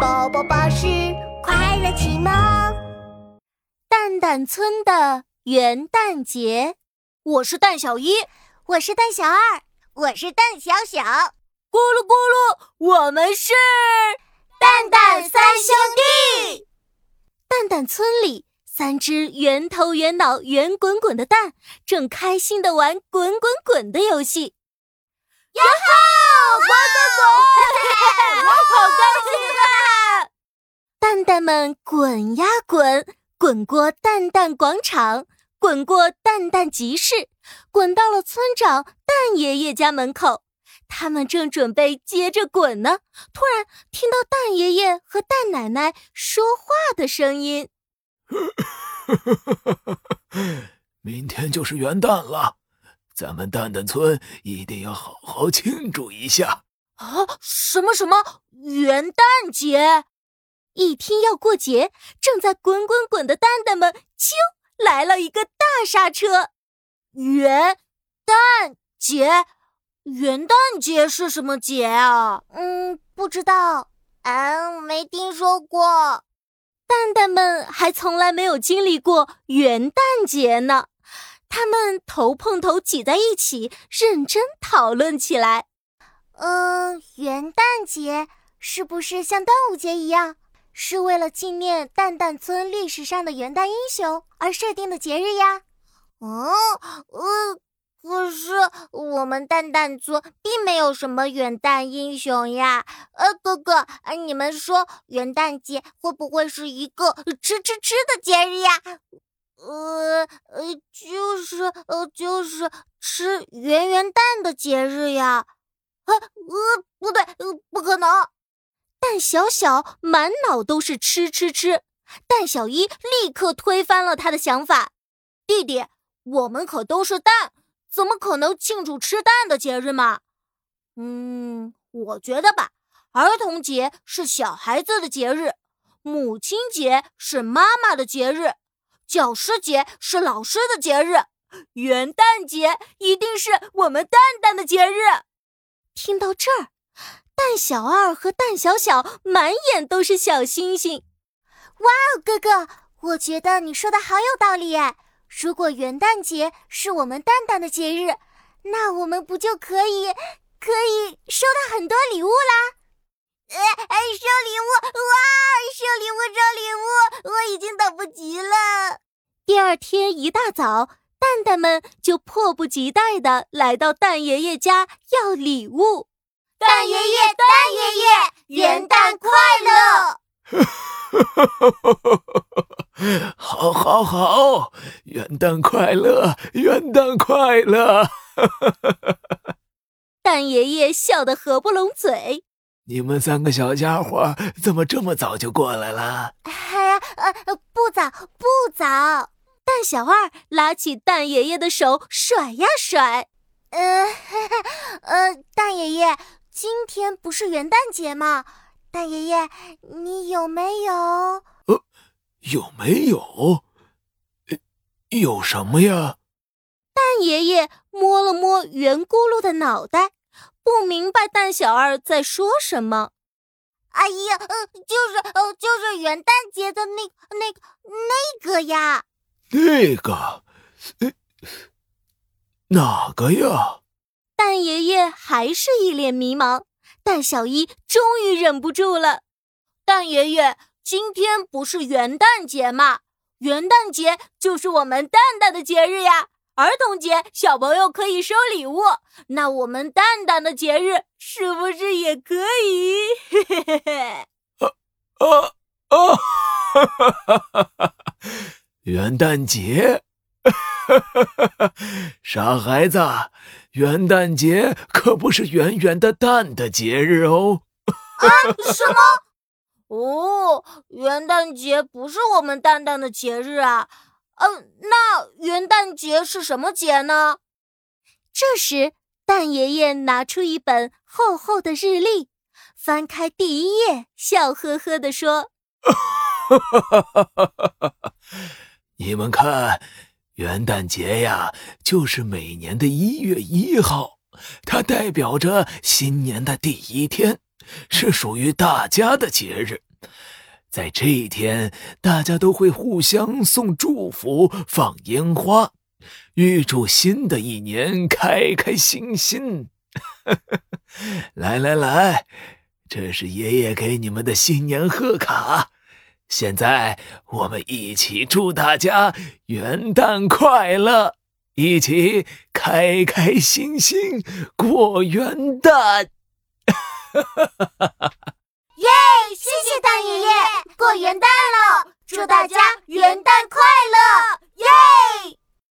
宝宝巴士快乐启蒙。蛋蛋村的元旦节，我是蛋小一，我是蛋小二，我是蛋小小。咕噜咕噜，我们是蛋蛋三兄弟。蛋蛋村里，三只圆头圆脑圆滚滚的蛋正开心的玩滚滚滚的游戏。呀哈！滚滚滚！我好高兴啊！蛋蛋们滚呀滚，滚过蛋蛋广场，滚过蛋蛋集市，滚到了村长蛋爷爷家门口。他们正准备接着滚呢，突然听到蛋爷爷和蛋奶奶说话的声音：“ 明天就是元旦了。”咱们蛋蛋村一定要好好庆祝一下啊！什么什么元旦节？一听要过节，正在滚滚滚的蛋蛋们，啾，来了一个大刹车！元旦节，元旦节是什么节啊？嗯，不知道，嗯，没听说过。蛋蛋们还从来没有经历过元旦节呢。他们头碰头挤在一起，认真讨论起来。嗯，元旦节是不是像端午节一样，是为了纪念蛋蛋村历史上的元旦英雄而设定的节日呀？哦，呃，可是我们蛋蛋村并没有什么元旦英雄呀。呃，哥哥，你们说元旦节会不会是一个吃吃吃的节日呀？呃呃，就是呃就是吃圆圆蛋的节日呀，呃呃不对，呃不可能。蛋小小满脑都是吃吃吃，蛋小一立刻推翻了他的想法。弟弟，我们可都是蛋，怎么可能庆祝吃蛋的节日嘛？嗯，我觉得吧，儿童节是小孩子的节日，母亲节是妈妈的节日。教师节是老师的节日，元旦节一定是我们蛋蛋的节日。听到这儿，蛋小二和蛋小小满眼都是小星星。哇哦，哥哥，我觉得你说的好有道理耶！如果元旦节是我们蛋蛋的节日，那我们不就可以可以收到很多礼物啦？哎哎，收礼物哇！收礼物，收礼物，我已经等不及了。第二天一大早，蛋蛋们就迫不及待的来到蛋爷爷家要礼物。蛋爷爷，蛋爷爷，元旦快乐！好，好，好，元旦快乐，元旦快乐！蛋爷爷笑得合不拢嘴。你们三个小家伙怎么这么早就过来了？哎呀，呃，不早，不早。蛋小二拉起蛋爷爷的手，甩呀甩。呃，呃，蛋爷爷，今天不是元旦节吗？蛋爷爷，你有没有？呃，有没有？有什么呀？蛋爷爷摸了摸圆咕噜的脑袋。不明白蛋小二在说什么。哎呀，呃，就是呃，就是元旦节的那那那个呀。那个，哪个呀？蛋爷爷还是一脸迷茫。蛋小一终于忍不住了。蛋爷爷，今天不是元旦节吗？元旦节就是我们蛋蛋的节日呀。儿童节，小朋友可以收礼物。那我们蛋蛋的节日是不是也可以？嘿嘿嘿嘿！啊啊啊！哈哈哈哈哈！元旦节，哈哈哈哈！傻孩子，元旦节可不是圆圆的蛋的节日哦。啊？什么？哦，元旦节不是我们蛋蛋的节日啊。嗯，那元旦节是什么节呢？这时，蛋爷爷拿出一本厚厚的日历，翻开第一页，笑呵呵地说：“你们看，元旦节呀，就是每年的一月一号，它代表着新年的第一天，是属于大家的节日。在这一天，大家都会互相送祝福、放烟花，预祝新的一年开开心心。来来来，这是爷爷给你们的新年贺卡。现在我们一起祝大家元旦快乐，一起开开心心过元旦。哈哈哈哈哈！过元旦了，祝大家元旦！